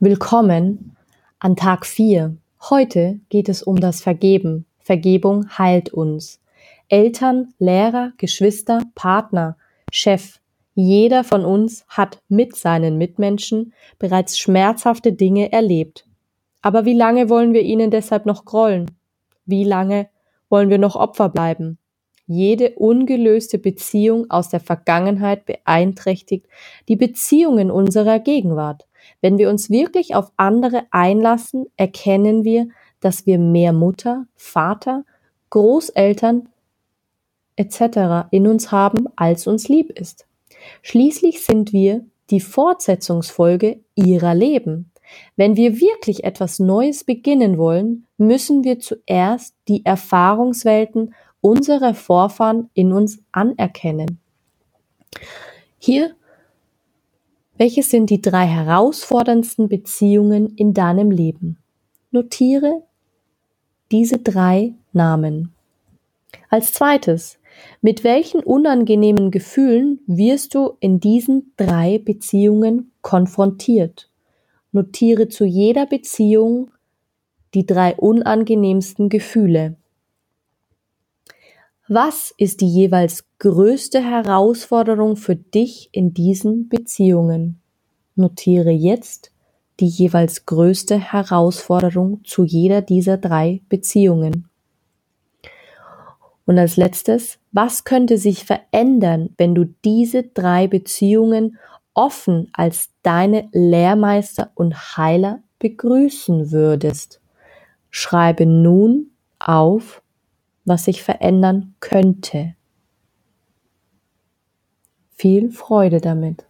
Willkommen an Tag 4. Heute geht es um das Vergeben. Vergebung heilt uns. Eltern, Lehrer, Geschwister, Partner, Chef, jeder von uns hat mit seinen Mitmenschen bereits schmerzhafte Dinge erlebt. Aber wie lange wollen wir ihnen deshalb noch grollen? Wie lange wollen wir noch Opfer bleiben? Jede ungelöste Beziehung aus der Vergangenheit beeinträchtigt die Beziehungen unserer Gegenwart. Wenn wir uns wirklich auf andere einlassen, erkennen wir, dass wir mehr Mutter, Vater, Großeltern etc. in uns haben, als uns lieb ist. Schließlich sind wir die Fortsetzungsfolge ihrer Leben. Wenn wir wirklich etwas Neues beginnen wollen, müssen wir zuerst die Erfahrungswelten unserer Vorfahren in uns anerkennen. Hier welche sind die drei herausforderndsten Beziehungen in deinem Leben? Notiere diese drei Namen. Als zweites, mit welchen unangenehmen Gefühlen wirst du in diesen drei Beziehungen konfrontiert? Notiere zu jeder Beziehung die drei unangenehmsten Gefühle. Was ist die jeweils größte Herausforderung für dich in diesen Beziehungen? Notiere jetzt die jeweils größte Herausforderung zu jeder dieser drei Beziehungen. Und als letztes, was könnte sich verändern, wenn du diese drei Beziehungen offen als deine Lehrmeister und Heiler begrüßen würdest? Schreibe nun auf, was sich verändern könnte. Viel Freude damit!